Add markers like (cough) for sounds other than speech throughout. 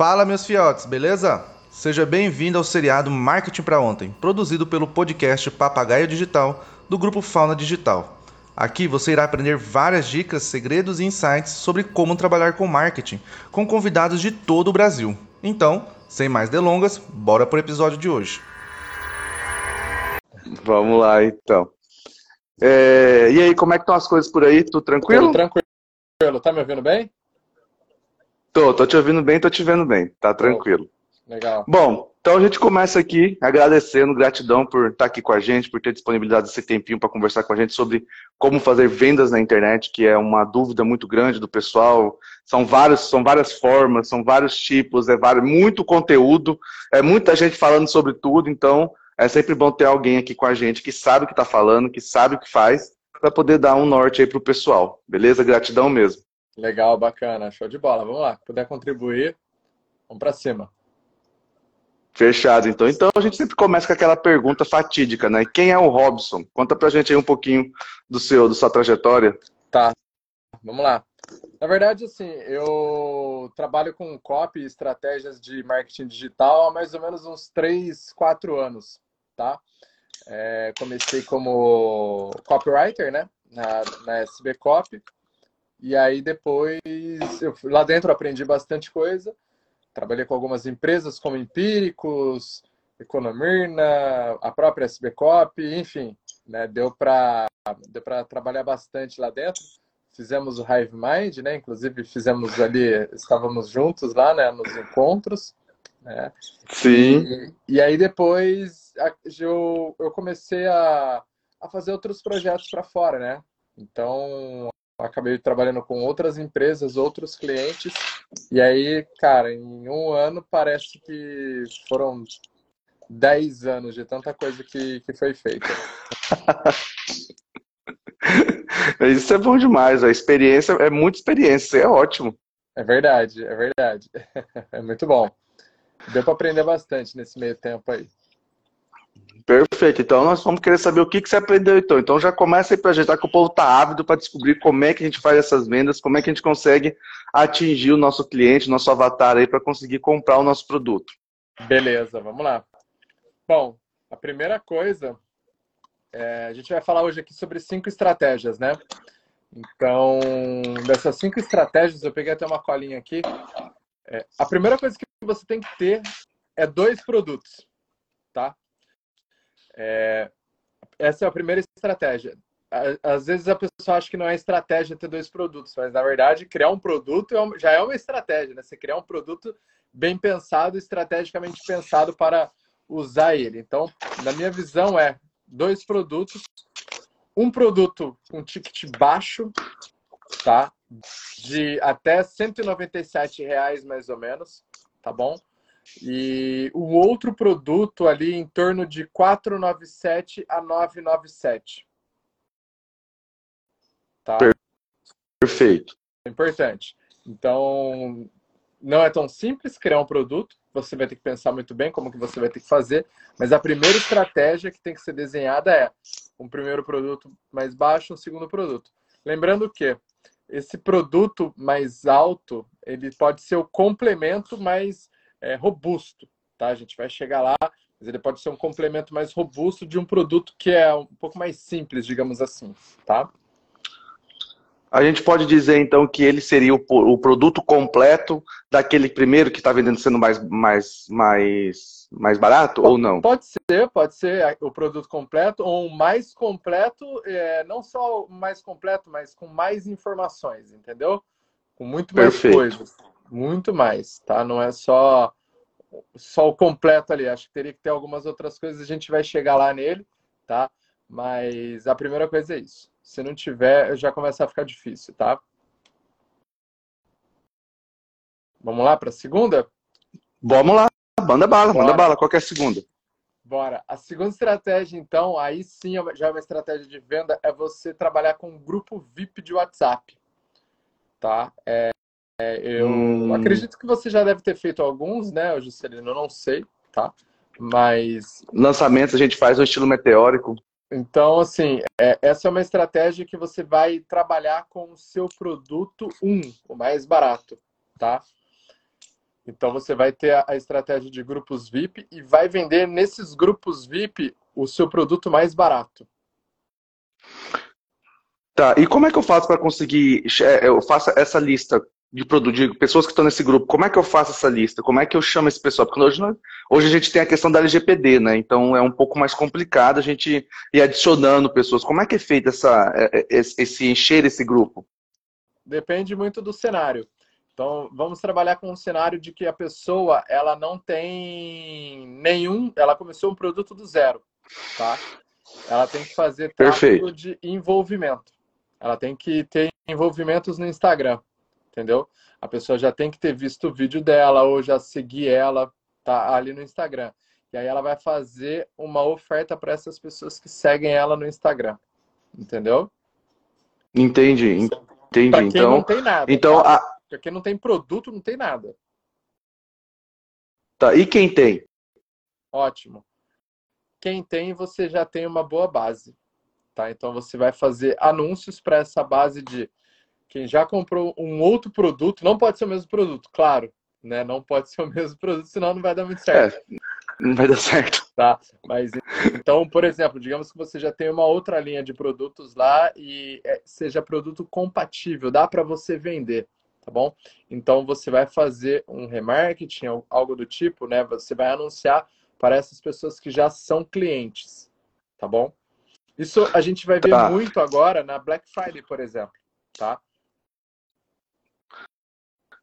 Fala, meus fiotes, beleza? Seja bem-vindo ao seriado Marketing para Ontem, produzido pelo podcast Papagaio Digital do grupo Fauna Digital. Aqui você irá aprender várias dicas, segredos e insights sobre como trabalhar com marketing com convidados de todo o Brasil. Então, sem mais delongas, bora pro episódio de hoje. Vamos lá, então. É, e aí, como é que estão as coisas por aí? Tudo tranquilo? Tudo tranquilo. Tá me ouvindo bem? Tô, tô te ouvindo bem, tô te vendo bem. Tá tranquilo. Legal. Bom, então a gente começa aqui agradecendo, gratidão por estar aqui com a gente, por ter disponibilidade esse tempinho para conversar com a gente sobre como fazer vendas na internet, que é uma dúvida muito grande do pessoal. São vários, são várias formas, são vários tipos, é vários, muito conteúdo, é muita gente falando sobre tudo, então é sempre bom ter alguém aqui com a gente que sabe o que está falando, que sabe o que faz, para poder dar um norte aí pro pessoal. Beleza? Gratidão mesmo. Legal, bacana, show de bola. Vamos lá, puder contribuir, vamos para cima. Fechado, então. Então a gente sempre começa com aquela pergunta fatídica, né? Quem é o Robson? Conta pra gente aí um pouquinho do seu, da sua trajetória. Tá, vamos lá. Na verdade, assim, eu trabalho com copy e estratégias de marketing digital há mais ou menos uns 3, 4 anos, tá? É, comecei como copywriter, né? Na, na SB Copy. E aí depois, eu, lá dentro aprendi bastante coisa. Trabalhei com algumas empresas como Empíricos, Economirna, a própria SB Cop, enfim, né, deu para deu trabalhar bastante lá dentro. Fizemos o Hive Mind, né, inclusive fizemos ali, estávamos juntos lá né, nos encontros. Né, Sim. E, e aí depois eu, eu comecei a, a fazer outros projetos para fora, né? Então, acabei trabalhando com outras empresas, outros clientes. E aí, cara, em um ano parece que foram 10 anos de tanta coisa que, que foi feita. (laughs) Isso é bom demais. A experiência é muita experiência, é ótimo. É verdade, é verdade. (laughs) É muito bom. Deu para aprender bastante nesse meio tempo aí. Perfeito. Então nós vamos querer saber o que, que você aprendeu então. Então já começa aí para a gente, tá que o povo tá ávido para descobrir como é que a gente faz essas vendas, como é que a gente consegue atingir o nosso cliente, nosso avatar aí para conseguir comprar o nosso produto. Beleza, vamos lá. Bom, a primeira coisa, é, a gente vai falar hoje aqui sobre cinco estratégias, né? Então, dessas cinco estratégias, eu peguei até uma colinha aqui. É, a primeira coisa que você tem que ter é dois produtos, tá? É, essa é a primeira estratégia. Às vezes a pessoa acha que não é estratégia ter dois produtos, mas na verdade criar um produto é já é uma estratégia, né? Você criar um produto bem pensado, estrategicamente pensado para usar ele. Então, na minha visão é dois produtos, um produto com ticket baixo, tá? De até 197 reais mais ou menos, tá bom? E o outro produto ali em torno de 497 a 997. Tá? Perfeito. Importante. Então, não é tão simples criar um produto. Você vai ter que pensar muito bem como que você vai ter que fazer. Mas a primeira estratégia que tem que ser desenhada é um primeiro produto mais baixo, um segundo produto. Lembrando que esse produto mais alto, ele pode ser o complemento mais é, robusto, tá? A gente vai chegar lá, mas ele pode ser um complemento mais robusto de um produto que é um pouco mais simples, digamos assim, tá? A gente pode dizer então que ele seria o, o produto completo daquele primeiro que está vendendo sendo mais, mais, mais, mais barato pode, ou não? Pode ser, pode ser o produto completo ou o mais completo, é, não só o mais completo, mas com mais informações, entendeu? Com muito mais Perfeito. coisas. Muito mais, tá? Não é só só o completo ali. Acho que teria que ter algumas outras coisas, a gente vai chegar lá nele, tá? Mas a primeira coisa é isso. Se não tiver, já começa a ficar difícil, tá? Vamos lá para a segunda? Vamos lá, manda bala, Bora. manda bala. Qual é a segunda? Bora. A segunda estratégia, então, aí sim é já é uma estratégia de venda, é você trabalhar com um grupo VIP de WhatsApp, tá? É, é, eu Hum. acredito que você já deve ter feito alguns, né, Juscelino? Eu não sei, tá? Mas, Lançamentos a gente faz no estilo meteórico. então, assim, é, essa é uma estratégia que você vai trabalhar com o seu produto 1, o mais barato, tá? Então você vai ter a estratégia de grupos VIP e vai vender nesses grupos VIP o seu produto mais barato. Tá, e como é que eu faço para conseguir, é, eu faço essa lista de produtos, de pessoas que estão nesse grupo, como é que eu faço essa lista? Como é que eu chamo esse pessoal? Porque hoje, hoje a gente tem a questão da LGPD, né? Então é um pouco mais complicado a gente ir adicionando pessoas. Como é que é feito essa, é, é, esse encher esse grupo? Depende muito do cenário. Então vamos trabalhar com um cenário de que a pessoa ela não tem nenhum, ela começou um produto do zero, tá? Ela tem que fazer tráfego de envolvimento. Ela tem que ter envolvimentos no Instagram entendeu? A pessoa já tem que ter visto o vídeo dela ou já seguir ela, tá ali no Instagram. E aí ela vai fazer uma oferta para essas pessoas que seguem ela no Instagram. Entendeu? Entendi, entendi. Pra quem então, não tem nada. Então, tá? a... Pra quem não tem produto, não tem nada. Tá, e quem tem? Ótimo. Quem tem, você já tem uma boa base. Tá? Então você vai fazer anúncios para essa base de quem já comprou um outro produto, não pode ser o mesmo produto, claro, né? Não pode ser o mesmo produto, senão não vai dar muito certo. É, não vai dar certo. Tá, mas então, por exemplo, digamos que você já tem uma outra linha de produtos lá e é, seja produto compatível, dá para você vender, tá bom? Então você vai fazer um remarketing, algo do tipo, né? Você vai anunciar para essas pessoas que já são clientes, tá bom? Isso a gente vai ver tá. muito agora na Black Friday, por exemplo, tá?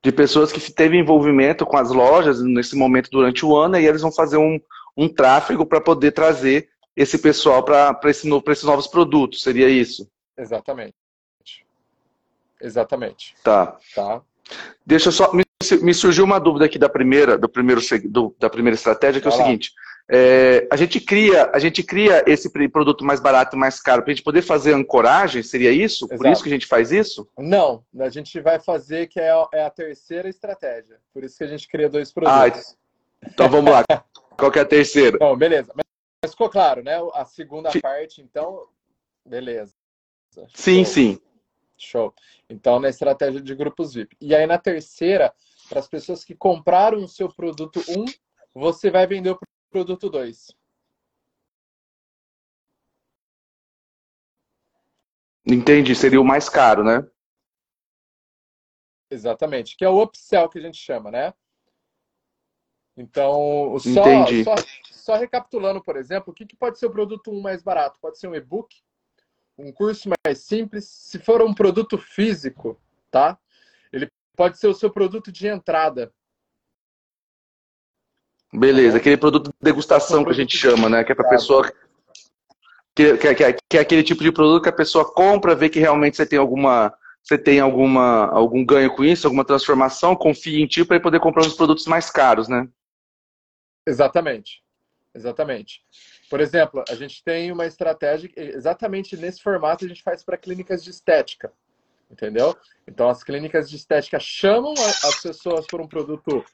De pessoas que teve envolvimento com as lojas nesse momento durante o ano, e eles vão fazer um, um tráfego para poder trazer esse pessoal para esse, esses novos produtos. Seria isso? Exatamente. Exatamente. Tá. Tá. Deixa eu só. Me, me surgiu uma dúvida aqui da primeira, do primeiro, do, da primeira estratégia, que Vai é o lá. seguinte. É, a gente cria, a gente cria esse produto mais barato e mais caro para a gente poder fazer ancoragem, seria isso? Exato. Por isso que a gente faz isso? Não, a gente vai fazer que é a, é a terceira estratégia. Por isso que a gente cria dois produtos. Ah, então vamos lá. (laughs) Qual que é a terceira? Bom, beleza. Mas ficou claro, né? A segunda parte, então, beleza. Sim, Show. sim. Show. Então, na estratégia de grupos VIP. E aí, na terceira, para as pessoas que compraram o seu produto 1, um, você vai vender o produto 2. Entendi, seria o mais caro, né? Exatamente, que é o upsell que a gente chama, né? Então, só, só, só, recapitulando, por exemplo, o que, que pode ser o produto 1 mais barato? Pode ser um e-book, um curso mais simples. Se for um produto físico, tá? Ele pode ser o seu produto de entrada. Beleza, aquele produto de degustação que a gente chama, né? Que é para pessoa. Que, que, que, que, é aquele tipo de produto que a pessoa compra, vê que realmente você tem alguma. Você tem alguma, algum ganho com isso, alguma transformação, confia em ti para poder comprar os produtos mais caros, né? Exatamente. Exatamente. Por exemplo, a gente tem uma estratégia exatamente nesse formato a gente faz para clínicas de estética, entendeu? Então as clínicas de estética chamam as pessoas por um produto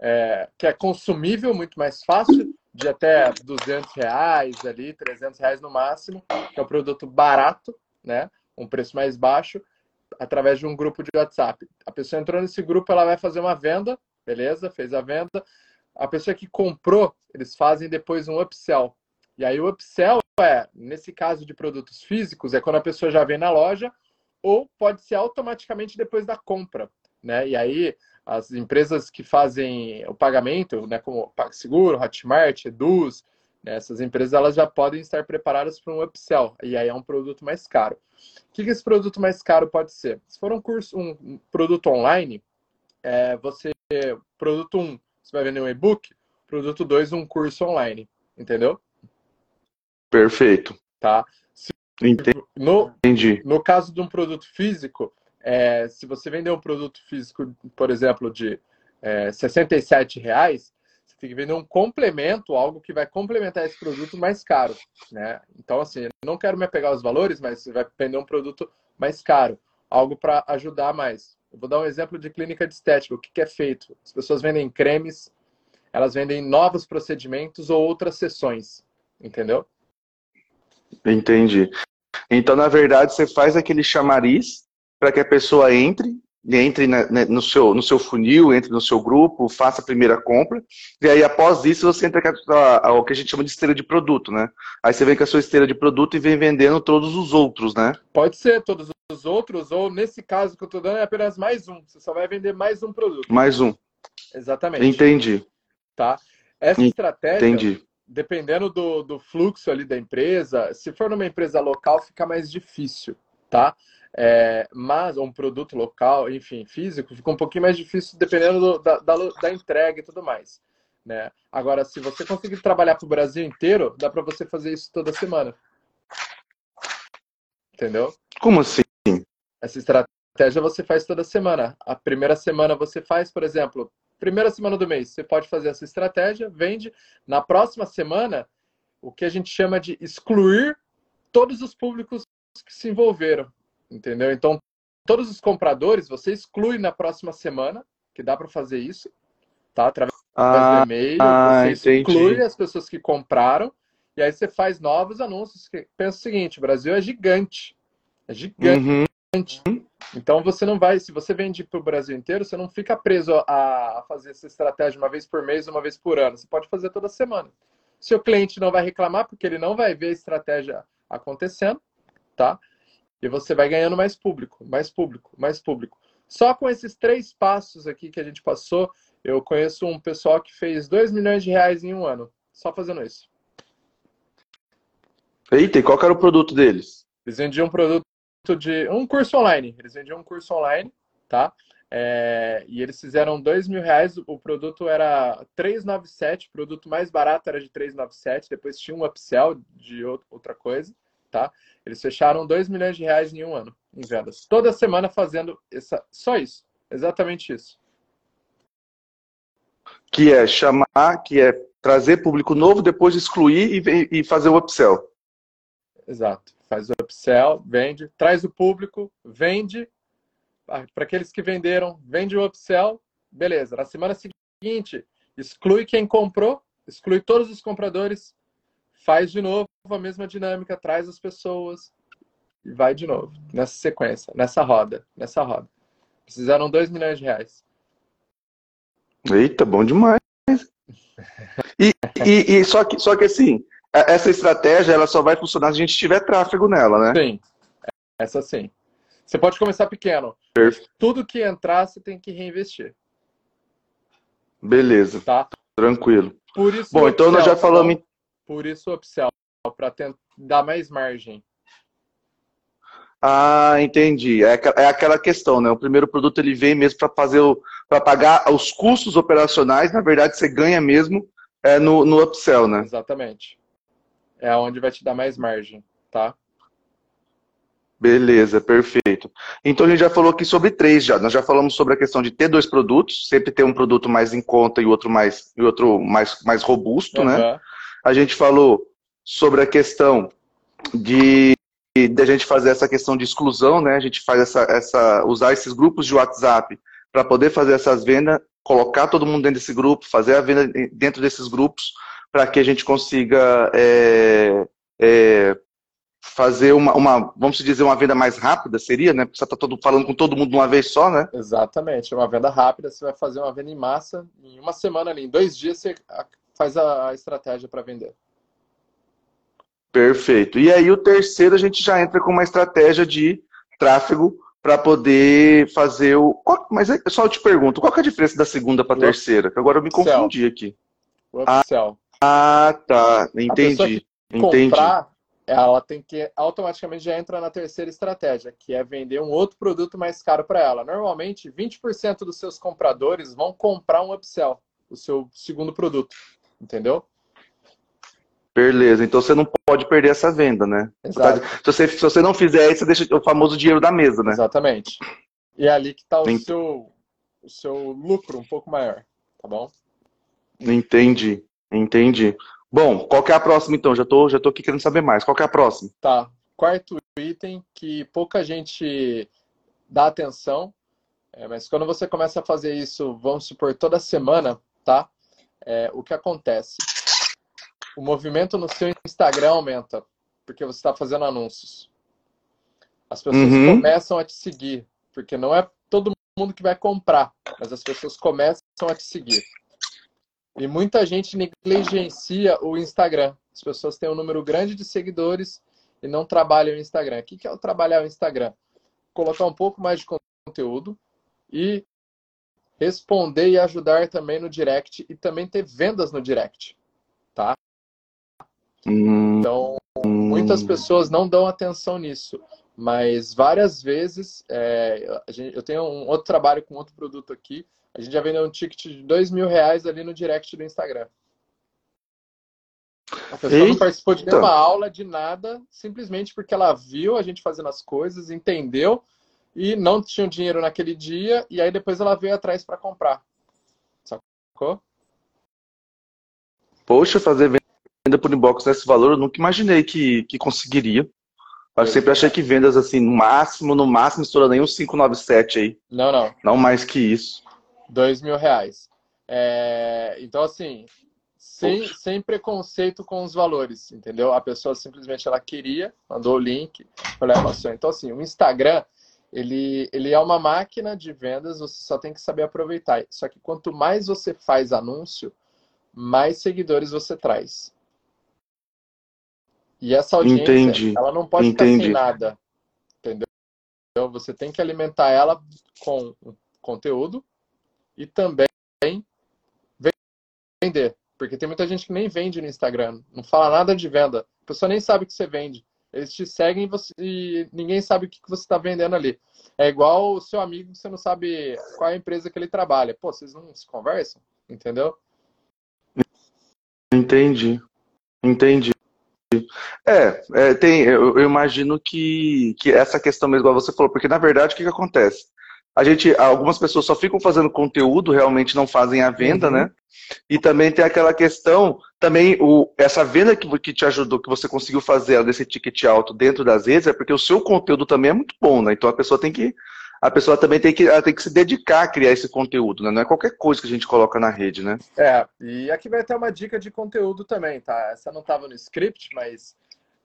é, que é consumível, muito mais fácil, de até 200 reais ali, 300 reais no máximo, que é um produto barato, né? Um preço mais baixo, através de um grupo de WhatsApp. A pessoa entrou nesse grupo, ela vai fazer uma venda, beleza? Fez a venda. A pessoa que comprou, eles fazem depois um upsell. E aí o upsell é, nesse caso de produtos físicos, é quando a pessoa já vem na loja, ou pode ser automaticamente depois da compra, né? E aí as empresas que fazem o pagamento, né, como PagSeguro, Hotmart, Eduz, né, essas empresas elas já podem estar preparadas para um upsell, e aí é um produto mais caro. O que, que esse produto mais caro pode ser? Se for um curso, um produto online, é, você, produto 1, um, você vai vender um e-book, produto 2, um curso online, entendeu? Perfeito. Tá? Se, Entendi. No, no caso de um produto físico, é, se você vender um produto físico, por exemplo, de é, 67 reais, você tem que vender um complemento, algo que vai complementar esse produto mais caro, né? Então, assim, não quero me apegar aos valores, mas você vai vender um produto mais caro, algo para ajudar mais. Eu vou dar um exemplo de clínica de estética. O que, que é feito? As pessoas vendem cremes, elas vendem novos procedimentos ou outras sessões, entendeu? Entendi. Então, na verdade, você faz aquele chamariz para que a pessoa entre, entre no, seu, no seu funil, entre no seu grupo, faça a primeira compra, e aí após isso você entra com a, o que a gente chama de esteira de produto, né? Aí você vem com a sua esteira de produto e vem vendendo todos os outros, né? Pode ser todos os outros, ou nesse caso que eu estou dando é apenas mais um. Você só vai vender mais um produto. Mais um. Exatamente. Entendi. Tá? Essa estratégia, Entendi. dependendo do, do fluxo ali da empresa, se for numa empresa local, fica mais difícil, tá? É, mas um produto local, enfim, físico, fica um pouquinho mais difícil dependendo do, da, da, da, entrega e tudo mais. Né? Agora, se você conseguir trabalhar para o Brasil inteiro, dá para você fazer isso toda semana. Entendeu? Como assim? Essa estratégia você faz toda semana. A primeira semana você faz, por exemplo, primeira semana do mês, você pode fazer essa estratégia, vende. Na próxima semana, o que a gente chama de excluir todos os públicos que se envolveram. Entendeu? Então, todos os compradores você exclui na próxima semana, que dá para fazer isso, tá? Através ah, do e-mail, ah, você entendi. exclui as pessoas que compraram e aí você faz novos anúncios. Pensa o seguinte, o Brasil é gigante. É gigante. Uhum. Então você não vai, se você vende para o Brasil inteiro, você não fica preso a, fazer essa estratégia uma vez por mês, uma vez por ano. Você pode fazer toda semana. Seu cliente não vai reclamar porque ele não vai ver a estratégia acontecendo, tá? E você vai ganhando mais público, mais público, mais público. Só com esses três passos aqui que a gente passou, eu conheço um pessoal que fez 2 milhões de reais em um ano, só fazendo isso. Eita, e qual era o produto deles? Eles vendiam um produto de um curso online. Eles vendiam um curso online, tá? É, e eles fizeram 2 mil reais. O produto era 397, o produto mais barato era de 397. Depois tinha um upsell de outra coisa, tá? Eles fecharam 2 milhões de reais em um ano em vendas. Toda semana fazendo essa, só isso. Exatamente isso. Que é chamar, que é trazer público novo, depois excluir e, e fazer o upsell. Exato. Faz o upsell, vende, traz o público, vende. Para aqueles que venderam, vende o upsell, beleza. Na semana seguinte, exclui quem comprou, exclui todos os compradores, faz de novo a mesma dinâmica, traz as pessoas e vai de novo, nessa sequência, nessa roda, nessa roda. Precisaram 2 milhões de reais. Eita, bom demais. E, e, e, só, que, só que assim, essa estratégia ela só vai funcionar se a gente tiver tráfego nela, né? Sim, essa sim. Você pode começar pequeno. Perfeito. Tudo que entrar, você tem que reinvestir. Beleza. Tá? Tranquilo. Por isso Bom, então nós já falamos. Por isso o para dar mais margem. Ah, entendi. É, é aquela questão, né? O primeiro produto ele vem mesmo para fazer o, para pagar os custos operacionais. Na verdade, você ganha mesmo é, no, no upsell, né? Exatamente. É onde vai te dar mais margem, tá? Beleza, perfeito. Então a gente já falou aqui sobre três já. Nós já falamos sobre a questão de ter dois produtos, sempre ter um produto mais em conta e outro mais e outro mais, mais robusto, uhum. né? A gente falou sobre a questão de, a gente fazer essa questão de exclusão, né? A gente faz essa, essa usar esses grupos de WhatsApp para poder fazer essas vendas, colocar todo mundo dentro desse grupo, fazer a venda dentro desses grupos, para que a gente consiga é, é, fazer uma, uma, vamos dizer, uma venda mais rápida, seria, né? Porque você está todo, falando com todo mundo de uma vez só, né? Exatamente, uma venda rápida, você vai fazer uma venda em massa, em uma semana ali, em dois dias você faz a estratégia para vender. Perfeito. E aí o terceiro a gente já entra com uma estratégia de tráfego para poder fazer o. Qual... Mas é só eu te pergunto, qual é a diferença da segunda para a terceira? Que agora eu me confundi aqui. Upsell. Ah, tá. Entendi. Entendi. Comprar, ela tem que automaticamente já entra na terceira estratégia, que é vender um outro produto mais caro para ela. Normalmente, 20% dos seus compradores vão comprar um upsell, o seu segundo produto. Entendeu? Beleza, então você não pode perder essa venda, né? Exato. Se você, se você não fizer isso, você deixa o famoso dinheiro da mesa, né? Exatamente. E é ali que está o, seu, o seu lucro um pouco maior, tá bom? Entendi, entendi. Bom, qual que é a próxima então? Já tô, já tô aqui querendo saber mais. Qual que é a próxima? Tá. Quarto item que pouca gente dá atenção, é, mas quando você começa a fazer isso, vamos supor, toda semana, tá? É, o que acontece? O movimento no seu Instagram aumenta, porque você está fazendo anúncios. As pessoas uhum. começam a te seguir, porque não é todo mundo que vai comprar, mas as pessoas começam a te seguir. E muita gente negligencia o Instagram. As pessoas têm um número grande de seguidores e não trabalham o Instagram. O que é o trabalhar o Instagram? Colocar um pouco mais de conteúdo e responder e ajudar também no direct e também ter vendas no direct, então, muitas pessoas não dão atenção nisso, mas várias vezes é, eu tenho um outro trabalho com outro produto aqui, a gente já vendeu um ticket de dois mil reais ali no direct do Instagram. A pessoa Eita. não participou de nenhuma aula, de nada, simplesmente porque ela viu a gente fazendo as coisas, entendeu e não tinha dinheiro naquele dia, e aí depois ela veio atrás para comprar. Sacou? Poxa, fazer venda por inbox nesse valor, eu nunca imaginei que, que conseguiria. Eu sempre achei que vendas assim, no máximo, no máximo, estourando aí uns 597 aí. Não, não. Não mais que isso. Dois mil reais. É... Então, assim, sem, sem preconceito com os valores, entendeu? A pessoa simplesmente ela queria, mandou o link, falei, ah, Então, assim, o Instagram, ele, ele é uma máquina de vendas, você só tem que saber aproveitar. Só que quanto mais você faz anúncio, mais seguidores você traz. E essa audiência, Entendi. ela não pode Entendi. ficar sem nada. Entendeu? Você tem que alimentar ela com conteúdo e também vender. Porque tem muita gente que nem vende no Instagram, não fala nada de venda. A pessoa nem sabe que você vende. Eles te seguem e, você, e ninguém sabe o que, que você está vendendo ali. É igual o seu amigo, você não sabe qual é a empresa que ele trabalha. Pô, vocês não se conversam? Entendeu? Entendi. Entendi. É, é tem, eu, eu, imagino que, que essa questão mesmo, igual você falou, porque na verdade o que, que acontece? a gente, algumas pessoas só ficam fazendo conteúdo, realmente não fazem a venda, uhum. né? E também tem aquela questão, também o, essa venda que, que te ajudou, que você conseguiu fazer desse ticket alto dentro das redes, é porque o seu conteúdo também é muito bom, né? Então a pessoa tem que, a pessoa também tem que, tem que se dedicar a criar esse conteúdo, né? Não é qualquer coisa que a gente coloca na rede, né? É, e aqui vai ter uma dica de conteúdo também, tá? Essa não estava no script, mas.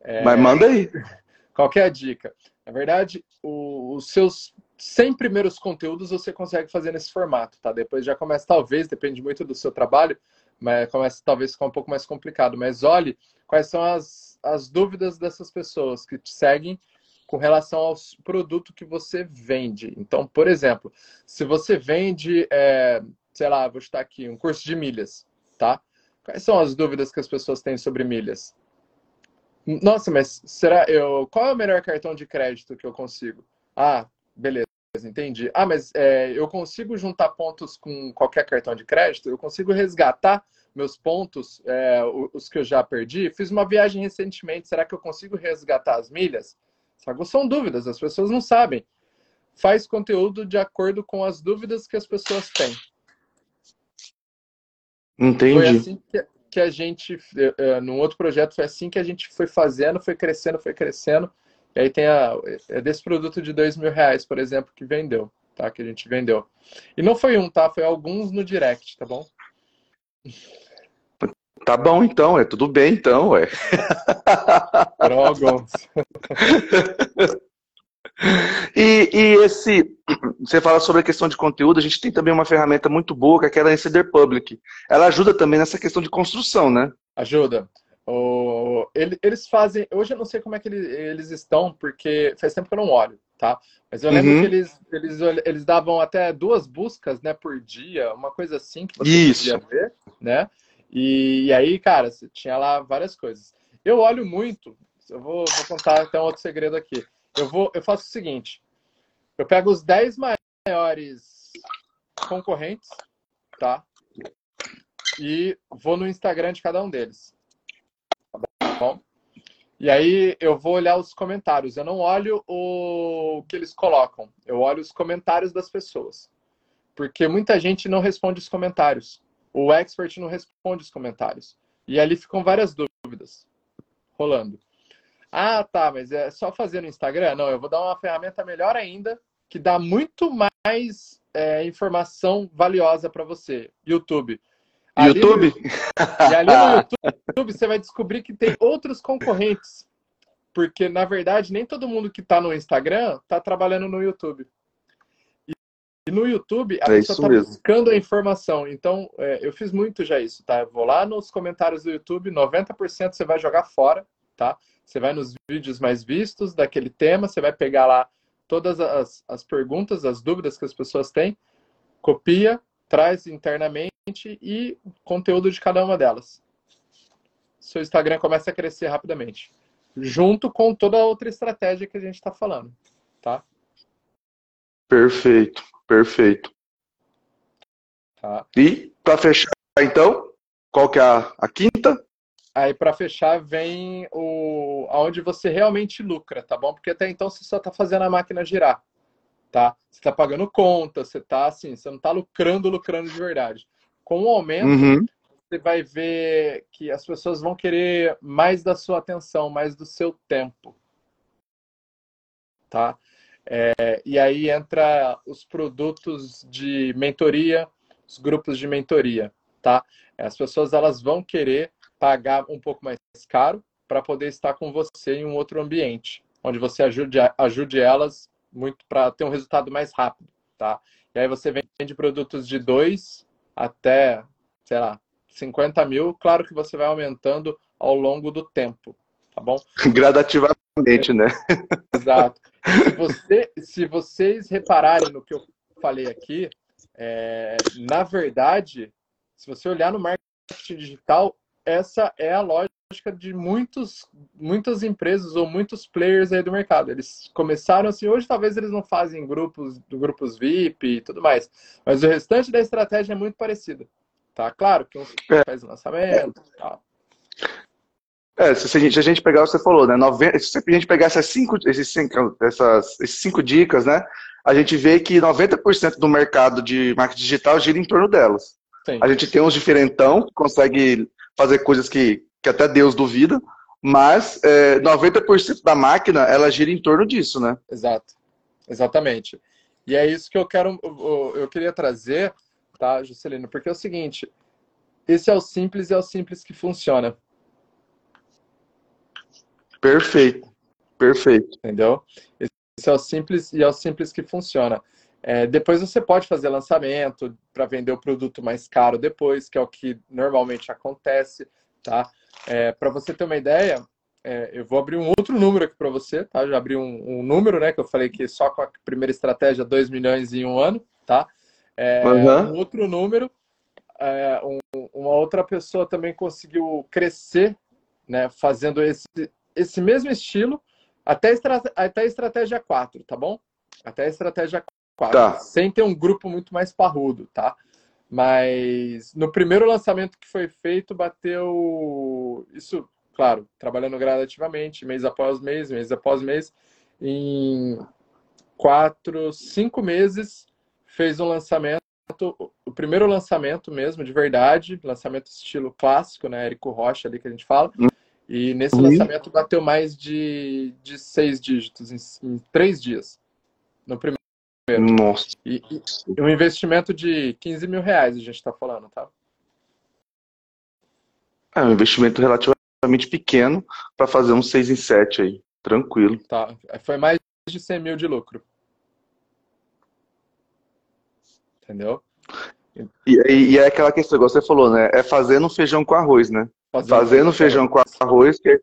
É... Mas manda aí. (laughs) Qual é a dica? Na verdade, o, os seus 100 primeiros conteúdos você consegue fazer nesse formato, tá? Depois já começa, talvez, depende muito do seu trabalho, mas começa talvez ficar um pouco mais complicado. Mas olhe quais são as, as dúvidas dessas pessoas que te seguem com relação ao produto que você vende. Então, por exemplo, se você vende, é, sei lá, vou estar aqui, um curso de milhas, tá? Quais são as dúvidas que as pessoas têm sobre milhas? Nossa, mas será eu? Qual é o melhor cartão de crédito que eu consigo? Ah, beleza entendi. Ah, mas é, eu consigo juntar pontos com qualquer cartão de crédito? Eu consigo resgatar meus pontos, é, os que eu já perdi? Fiz uma viagem recentemente, será que eu consigo resgatar as milhas? São dúvidas, as pessoas não sabem. Faz conteúdo de acordo com as dúvidas que as pessoas têm. Entendi. Foi assim que, que a gente, é, num outro projeto, foi assim que a gente foi fazendo, foi crescendo, foi crescendo. E aí tem a, é desse produto de dois mil reais, por exemplo, que vendeu, tá? Que a gente vendeu. E não foi um, tá? Foi alguns no direct, tá bom? Tá bom, então, é tudo bem, então, ué. (laughs) Alguns. E, e, esse, você fala sobre a questão de conteúdo, a gente tem também uma ferramenta muito boa, que é aquela Insider Public. Ela ajuda também nessa questão de construção, né? Ajuda. O, ele, eles fazem. Hoje eu não sei como é que eles, eles, estão, porque faz tempo que eu não olho, tá? Mas eu lembro uhum. que eles, eles, eles davam até duas buscas né, por dia, uma coisa assim que você Isso. podia ver, né? E, e, aí, cara, tinha lá várias coisas. Eu olho muito, eu vou, vou contar até um outro segredo aqui. Eu, vou, eu faço o seguinte: eu pego os 10 maiores concorrentes, tá? E vou no Instagram de cada um deles bom? E aí eu vou olhar os comentários. Eu não olho o que eles colocam, eu olho os comentários das pessoas. Porque muita gente não responde os comentários. O expert não responde os comentários. E ali ficam várias dúvidas rolando. Ah, tá, mas é só fazer no Instagram? Não, eu vou dar uma ferramenta melhor ainda, que dá muito mais é, informação valiosa para você. YouTube. Ali YouTube? No, (laughs) e ali no YouTube você vai descobrir que tem outros concorrentes. Porque, na verdade, nem todo mundo que está no Instagram está trabalhando no YouTube. E no YouTube, a é pessoa está buscando a informação. Então, é, eu fiz muito já isso, tá? Eu vou lá nos comentários do YouTube, 90% você vai jogar fora, tá? Você vai nos vídeos mais vistos daquele tema, você vai pegar lá todas as, as perguntas, as dúvidas que as pessoas têm, copia, traz internamente e conteúdo de cada uma delas. Seu Instagram começa a crescer rapidamente, junto com toda a outra estratégia que a gente está falando, tá? Perfeito. Perfeito. Tá. E, para fechar, então, qual que é a, a quinta? Aí, para fechar, vem o aonde você realmente lucra, tá bom? Porque até então você só está fazendo a máquina girar, tá? Você está pagando conta, você está assim, você não está lucrando, lucrando de verdade. Com o aumento, uhum. você vai ver que as pessoas vão querer mais da sua atenção, mais do seu tempo, tá? É, e aí entra os produtos de mentoria, os grupos de mentoria, tá? As pessoas elas vão querer pagar um pouco mais caro para poder estar com você em um outro ambiente, onde você ajude, ajude elas muito para ter um resultado mais rápido, tá? E aí você vende produtos de 2 até, sei lá, 50 mil, claro que você vai aumentando ao longo do tempo, tá bom? (laughs) Gradativamente, né? Exato. Se, você, se vocês repararem no que eu falei aqui, é, na verdade, se você olhar no marketing digital, essa é a lógica de muitos, muitas empresas ou muitos players aí do mercado. Eles começaram assim, hoje talvez eles não fazem grupos, grupos VIP e tudo mais, mas o restante da estratégia é muito parecida. Tá claro que um é. faz lançamento, tá. É, se a gente, se a gente pegar, você falou, né? 90, se a gente pegar essas cinco, esses cinco, essas, esses cinco dicas, né? A gente vê que 90% do mercado de marketing digital gira em torno delas. Sim. A gente tem uns diferentão que consegue fazer coisas que, que até Deus duvida, mas é, 90% da máquina ela gira em torno disso, né? Exato, exatamente. E é isso que eu quero, eu queria trazer, tá, Juscelino? Porque é o seguinte: esse é o simples e é o simples que funciona. Perfeito, perfeito. Entendeu? Esse é o simples e é o simples que funciona. É, depois você pode fazer lançamento para vender o produto mais caro depois, que é o que normalmente acontece, tá? É, para você ter uma ideia, é, eu vou abrir um outro número aqui para você, tá? Já abri um, um, número, né? Que eu falei que só com a primeira estratégia 2 milhões em um ano, tá? Uhum. Um outro número, é, um, uma outra pessoa também conseguiu crescer, né? Fazendo esse esse mesmo estilo até, até a estratégia 4, tá bom? Até a estratégia 4. Tá. Sem ter um grupo muito mais parrudo, tá? Mas no primeiro lançamento que foi feito, bateu. Isso, claro, trabalhando gradativamente, mês após mês, mês após mês. Em quatro, cinco meses, fez um lançamento, o primeiro lançamento mesmo, de verdade, lançamento estilo clássico, né? Érico Rocha ali que a gente fala. Hum. E nesse uhum. lançamento bateu mais de, de seis dígitos em, em três dias. No primeiro. Nossa. E, e, um investimento de 15 mil reais a gente está falando, tá? É um investimento relativamente pequeno para fazer um 6 em 7 aí. Tranquilo. Tá. Foi mais de 100 mil de lucro. Entendeu? E, e, e é aquela questão, igual você falou, né? É fazendo feijão com arroz, né? Fazendo, fazendo feijão com arroz, que,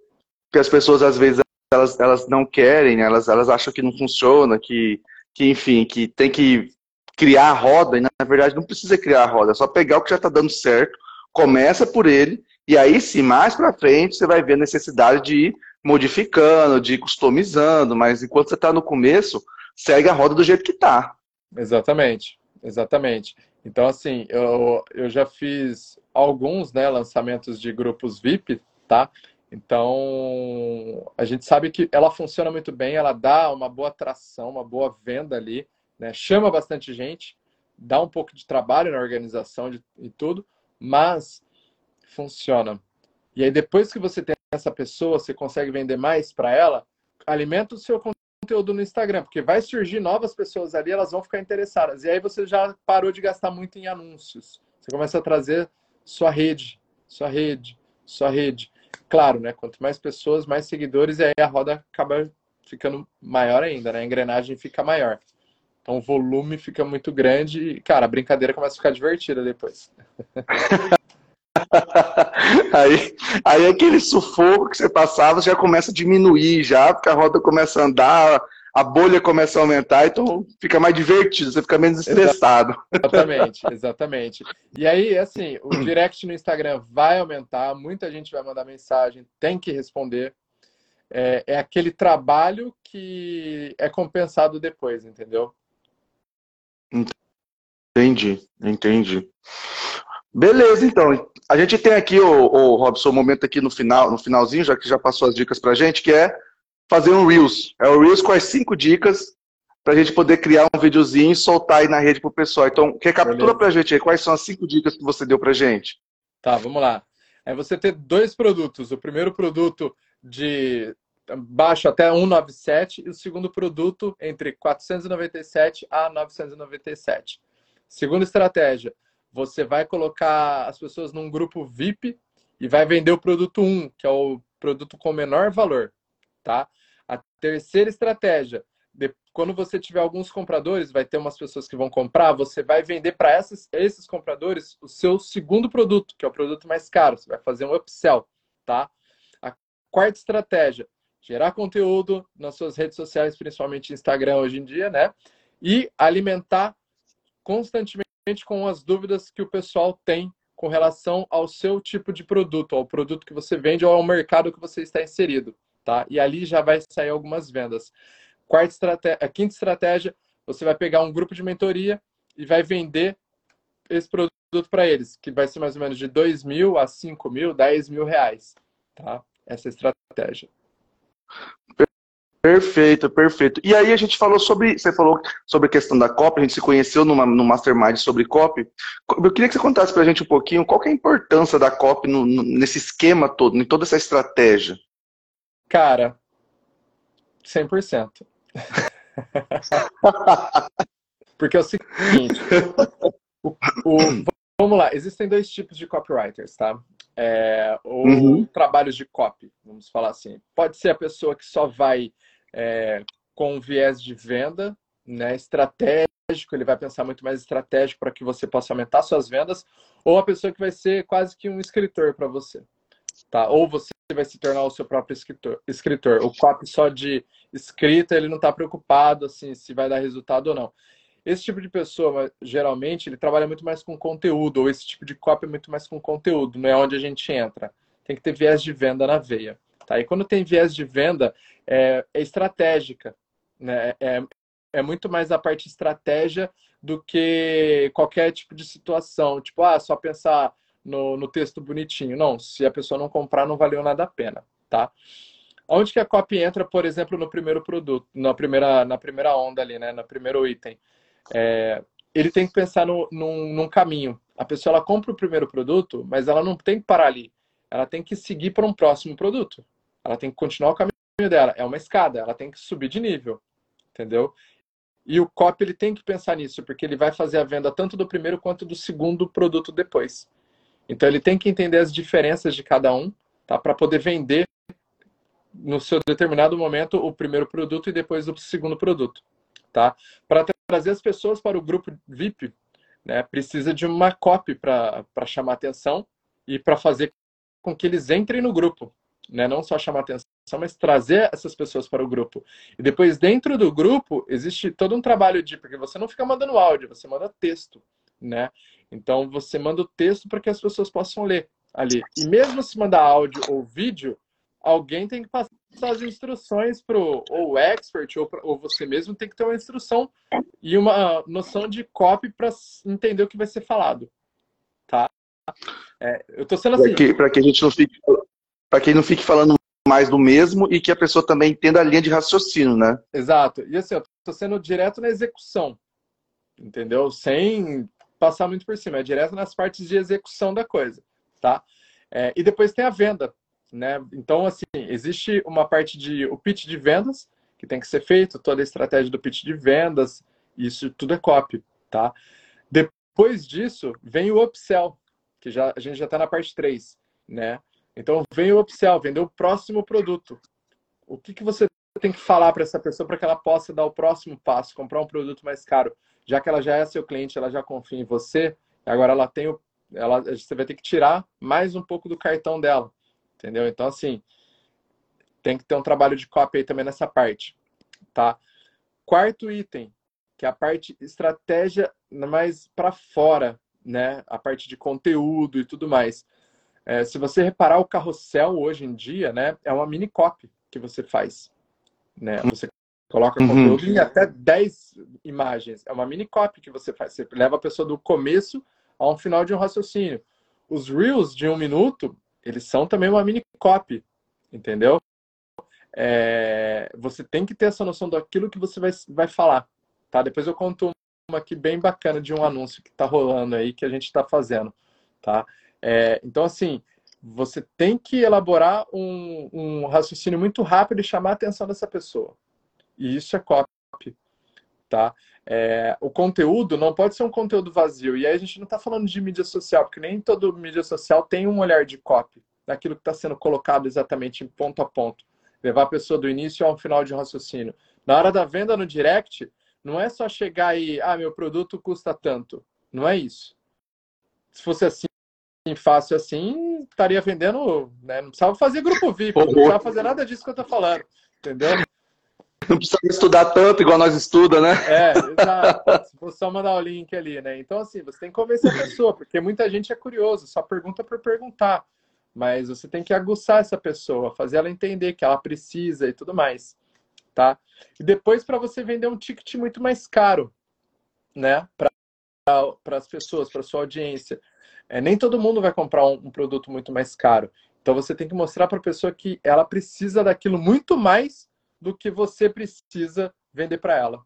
que as pessoas às vezes elas, elas não querem, né? elas, elas acham que não funciona, que, que enfim, que tem que criar a roda, e na verdade não precisa criar a roda, é só pegar o que já está dando certo, começa por ele, e aí sim, mais para frente, você vai ver a necessidade de ir modificando, de ir customizando, mas enquanto você está no começo, segue a roda do jeito que está. Exatamente, exatamente. Então, assim, eu, eu já fiz alguns né, lançamentos de grupos VIP, tá? Então, a gente sabe que ela funciona muito bem, ela dá uma boa atração, uma boa venda ali, né? chama bastante gente, dá um pouco de trabalho na organização de, e tudo, mas funciona. E aí, depois que você tem essa pessoa, você consegue vender mais para ela, alimenta o seu conteúdo no Instagram, porque vai surgir novas pessoas ali, elas vão ficar interessadas. E aí você já parou de gastar muito em anúncios. Você começa a trazer sua rede, sua rede, sua rede. Claro, né? Quanto mais pessoas, mais seguidores, e aí a roda acaba ficando maior ainda, né? A engrenagem fica maior. Então o volume fica muito grande e, cara, a brincadeira começa a ficar divertida depois. (laughs) aí, aí aquele sufoco que você passava já começa a diminuir já, porque a roda começa a andar, a bolha começa a aumentar, então fica mais divertido, você fica menos estressado. Exatamente, exatamente. E aí, assim, o direct no Instagram vai aumentar, muita gente vai mandar mensagem, tem que responder. É, é aquele trabalho que é compensado depois, entendeu? Entendi, entendi. Beleza, então. A gente tem aqui, o, o Robson, um momento aqui no final, no finalzinho, já que já passou as dicas pra gente, que é fazer um Reels. É o Reels com as cinco dicas para a gente poder criar um videozinho e soltar aí na rede pro pessoal. Então, recapitula para a gente aí quais são as cinco dicas que você deu para gente. Tá, vamos lá. É você ter dois produtos. O primeiro produto de baixo até 197 e o segundo produto entre 497 a 997. Segunda estratégia, você vai colocar as pessoas num grupo VIP e vai vender o produto 1, que é o produto com menor valor, tá? A terceira estratégia, quando você tiver alguns compradores, vai ter umas pessoas que vão comprar, você vai vender para esses compradores o seu segundo produto, que é o produto mais caro. Você vai fazer um upsell, tá? A quarta estratégia, gerar conteúdo nas suas redes sociais, principalmente Instagram hoje em dia, né? E alimentar constantemente com as dúvidas que o pessoal tem com relação ao seu tipo de produto, ao produto que você vende ou ao mercado que você está inserido tá? E ali já vai sair algumas vendas. Quarta estratégia, a quinta estratégia, você vai pegar um grupo de mentoria e vai vender esse produto para eles, que vai ser mais ou menos de 2 mil a 5 mil, 10 mil reais, tá? Essa é estratégia. Perfeito, perfeito. E aí a gente falou sobre, você falou sobre a questão da COP, a gente se conheceu numa, no Mastermind sobre COP. Eu queria que você contasse para a gente um pouquinho qual é a importância da COP no, no, nesse esquema todo, em toda essa estratégia. Cara, 100%. (laughs) Porque é o seguinte, o, o, vamos lá, existem dois tipos de copywriters, tá? É, ou uhum. trabalhos de copy, vamos falar assim. Pode ser a pessoa que só vai é, com viés de venda, né, estratégico, ele vai pensar muito mais estratégico para que você possa aumentar suas vendas, ou a pessoa que vai ser quase que um escritor para você, tá? Ou você vai se tornar o seu próprio escritor. escritor. O copy só de escrita, ele não está preocupado assim se vai dar resultado ou não. Esse tipo de pessoa, geralmente, ele trabalha muito mais com conteúdo, ou esse tipo de copy é muito mais com conteúdo, não é onde a gente entra. Tem que ter viés de venda na veia. Tá? E quando tem viés de venda, é, é estratégica. Né? É, é muito mais a parte estratégia do que qualquer tipo de situação. Tipo, ah, só pensar no, no texto bonitinho. Não, se a pessoa não comprar, não valeu nada a pena, tá? Onde que a copy entra, por exemplo, no primeiro produto, na primeira, na primeira onda ali, né? No primeiro item. É, ele tem que pensar no, num, num caminho. A pessoa ela compra o primeiro produto, mas ela não tem que parar ali. Ela tem que seguir para um próximo produto. Ela tem que continuar o caminho dela. É uma escada, ela tem que subir de nível. Entendeu? E o copy ele tem que pensar nisso, porque ele vai fazer a venda tanto do primeiro quanto do segundo produto depois. Então ele tem que entender as diferenças de cada um, tá? Para poder vender no seu determinado momento o primeiro produto e depois o segundo produto, tá? Para trazer as pessoas para o grupo VIP, né? Precisa de uma copy para chamar atenção e para fazer com que eles entrem no grupo, né? Não só chamar atenção, mas trazer essas pessoas para o grupo. E depois dentro do grupo existe todo um trabalho de porque você não fica mandando áudio, você manda texto, né? Então você manda o texto para que as pessoas possam ler ali. E mesmo se mandar áudio ou vídeo, alguém tem que passar as instruções para o expert ou, pra, ou você mesmo tem que ter uma instrução e uma noção de copy para entender o que vai ser falado, tá? É, eu tô sendo assim. Para que, que a gente não fique, para que não fique falando mais do mesmo e que a pessoa também entenda a linha de raciocínio, né? Exato. E assim, eu tô sendo direto na execução, entendeu? Sem passar muito por cima, é direto nas partes de execução da coisa, tá? É, e depois tem a venda, né? Então, assim, existe uma parte de o pitch de vendas que tem que ser feito, toda a estratégia do pitch de vendas, isso tudo é copy, tá? Depois disso, vem o upsell, que já, a gente já está na parte 3, né? Então, vem o upsell, vender o próximo produto. O que, que você tem que falar para essa pessoa para que ela possa dar o próximo passo, comprar um produto mais caro? Já que ela já é seu cliente, ela já confia em você, agora ela tem o. Ela, você vai ter que tirar mais um pouco do cartão dela. Entendeu? Então, assim, tem que ter um trabalho de copy aí também nessa parte. Tá? Quarto item, que é a parte estratégia mais para fora, né? A parte de conteúdo e tudo mais. É, se você reparar o carrossel hoje em dia, né, é uma mini copy que você faz. Né? Você coloca uhum. conteúdo em até 10 imagens. É uma mini copy que você faz. Você leva a pessoa do começo ao final de um raciocínio. Os Reels de um minuto, eles são também uma mini copy, entendeu? É, você tem que ter essa noção daquilo que você vai, vai falar, tá? Depois eu conto uma aqui bem bacana de um anúncio que está rolando aí, que a gente está fazendo, tá? É, então, assim, você tem que elaborar um, um, raciocínio muito rápido e chamar a atenção dessa pessoa. E isso é copy, tá? É, o conteúdo não pode ser um conteúdo vazio. E aí a gente não está falando de mídia social, porque nem toda mídia social tem um olhar de copy, daquilo que está sendo colocado exatamente em ponto a ponto. Levar a pessoa do início ao final de um raciocínio. Na hora da venda no direct, não é só chegar e, ah, meu produto custa tanto. Não é isso. Se fosse assim, fácil assim, estaria vendendo, né? Não precisava fazer grupo VIP, não precisava fazer nada disso que eu tô falando, entendeu? Não precisa estudar tanto igual nós estuda, né? É, exato. Se só mandar o link ali, né? Então, assim, você tem que convencer a pessoa, porque muita gente é curioso, só pergunta por perguntar. Mas você tem que aguçar essa pessoa, fazer ela entender que ela precisa e tudo mais, tá? E depois para você vender um ticket muito mais caro, né? Para as pessoas, para sua audiência. É, nem todo mundo vai comprar um, um produto muito mais caro. Então você tem que mostrar para a pessoa que ela precisa daquilo muito mais do que você precisa vender para ela.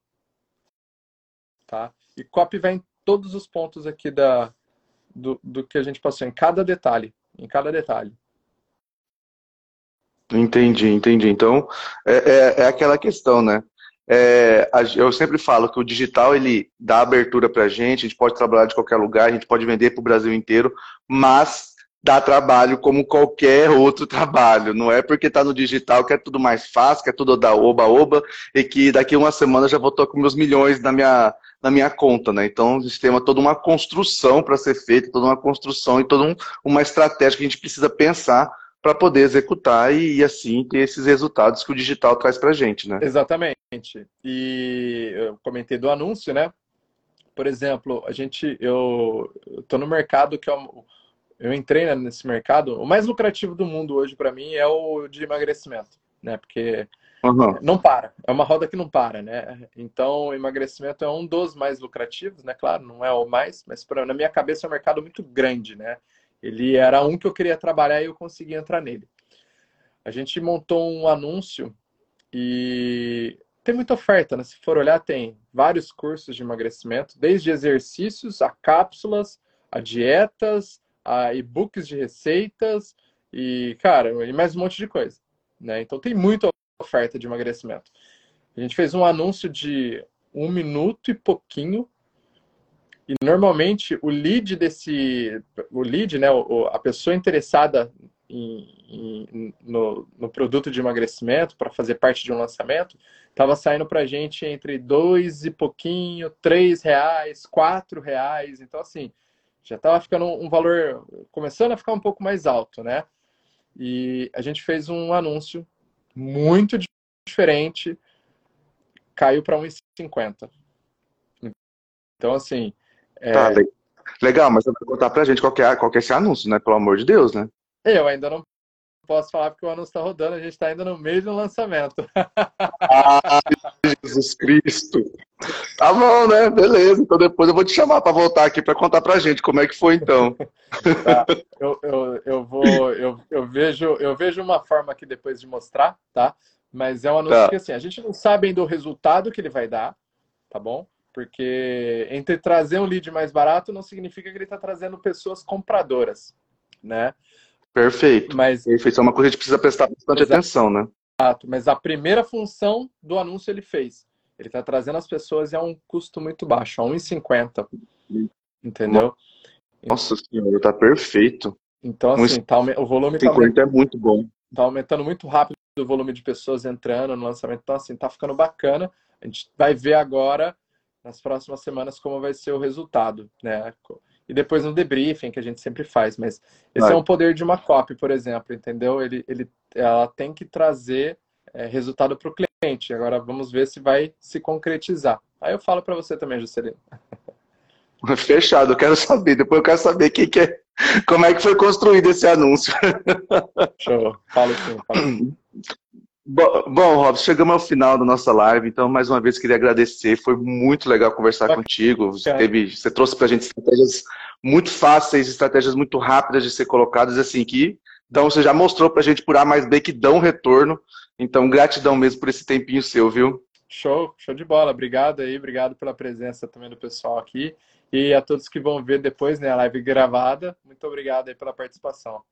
Tá? E copy vai em todos os pontos aqui da, do, do que a gente passou, em cada detalhe. Em cada detalhe. Entendi, entendi. Então, é, é, é aquela questão, né? É, eu sempre falo que o digital ele dá abertura para a gente, a gente pode trabalhar de qualquer lugar, a gente pode vender para o Brasil inteiro, mas dá trabalho como qualquer outro trabalho. Não é porque está no digital que é tudo mais fácil, que é tudo da oba-oba, e que daqui uma semana já estar com meus milhões na minha, na minha conta. Né? Então, tem uma, toda uma construção para ser feita, toda uma construção e toda um, uma estratégia que a gente precisa pensar para poder executar e, e, assim ter esses resultados que o digital traz para a gente, né? Exatamente. E eu comentei do anúncio, né? Por exemplo, a gente, eu estou no mercado que é eu entrei nesse mercado. O mais lucrativo do mundo hoje para mim é o de emagrecimento, né? Porque uhum. não para, é uma roda que não para, né? Então, emagrecimento é um dos mais lucrativos, né? Claro, não é o mais, mas pra, na minha cabeça é um mercado muito grande, né? Ele era um que eu queria trabalhar e eu consegui entrar nele. A gente montou um anúncio e tem muita oferta, né? Se for olhar, tem vários cursos de emagrecimento, desde exercícios a cápsulas, a dietas, a e-books de receitas e, cara, e mais um monte de coisa, né? Então tem muita oferta de emagrecimento. A gente fez um anúncio de um minuto e pouquinho e normalmente o lead desse, o lead, né, a pessoa interessada em, em, no, no, produto de emagrecimento para fazer parte de um lançamento, estava saindo para gente entre dois e pouquinho, três reais, quatro reais. Então assim, já estava ficando um valor começando a ficar um pouco mais alto, né? E a gente fez um anúncio muito diferente, caiu para 1,50. Então assim, é... Tá, legal, mas você vai contar pra gente qual que, é, qual é esse anúncio, né? Pelo amor de Deus, né? Eu ainda não posso falar porque o anúncio está rodando, a gente está ainda no meio do lançamento. Ah, Jesus Cristo! Tá bom, né? Beleza. Então depois eu vou te chamar para voltar aqui para contar pra gente como é que foi então. Tá. Eu, eu, eu vou, eu, eu, vejo, eu vejo uma forma aqui depois de mostrar, tá? Mas é um anúncio tá. que assim, a gente não sabe ainda o resultado que ele vai dar, tá bom? Porque entre trazer um lead mais barato não significa que ele está trazendo pessoas compradoras, né? Perfeito. Mas Perfeito. é uma coisa que a gente precisa prestar bastante Exato. atenção, né? Exato. Mas a primeira função do anúncio ele fez. Ele está trazendo as pessoas a um custo muito baixo, a 1,50. Entendeu? Nossa senhora, tá perfeito. Então, assim, tá, o volume tá. é muito bom. tá aumentando muito rápido o volume de pessoas entrando no lançamento. Então, assim, tá ficando bacana. A gente vai ver agora, nas próximas semanas, como vai ser o resultado, né? E depois no debriefing, que a gente sempre faz. Mas esse vai. é um poder de uma copy, por exemplo, entendeu? Ele, ele, ela tem que trazer é, resultado para o cliente. Agora, vamos ver se vai se concretizar. Aí eu falo para você também, Juscelino. (laughs) Fechado, eu quero saber. Depois eu quero saber quem que é, como é que foi construído esse anúncio. (laughs) Show, falo sim, falo sim. Bom, bom, Robson, chegamos ao final da nossa live, então mais uma vez queria agradecer, foi muito legal conversar Bacana. contigo. Você, teve, você trouxe para a gente estratégias muito fáceis, estratégias muito rápidas de ser colocadas, assim, que então você já mostrou para a gente por A mais B que dão retorno. Então, gratidão mesmo por esse tempinho seu, viu? Show, show de bola. Obrigado aí, obrigado pela presença também do pessoal aqui. E a todos que vão ver depois, né, a live gravada, muito obrigado aí pela participação.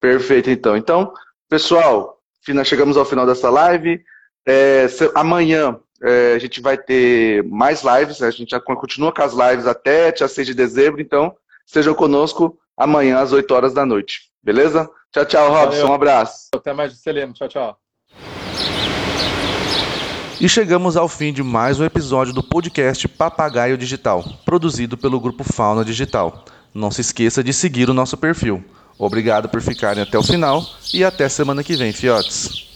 Perfeito, então. Então, pessoal, chegamos ao final dessa live. É, amanhã é, a gente vai ter mais lives, a gente já continua com as lives até dia 6 de dezembro, então estejam conosco amanhã às 8 horas da noite. Beleza? Tchau, tchau, Robson. Valeu. Um abraço. Até mais, Celino. Tchau, tchau. E chegamos ao fim de mais um episódio do podcast Papagaio Digital, produzido pelo grupo Fauna Digital. Não se esqueça de seguir o nosso perfil. Obrigado por ficarem até o final e até semana que vem, fiotes.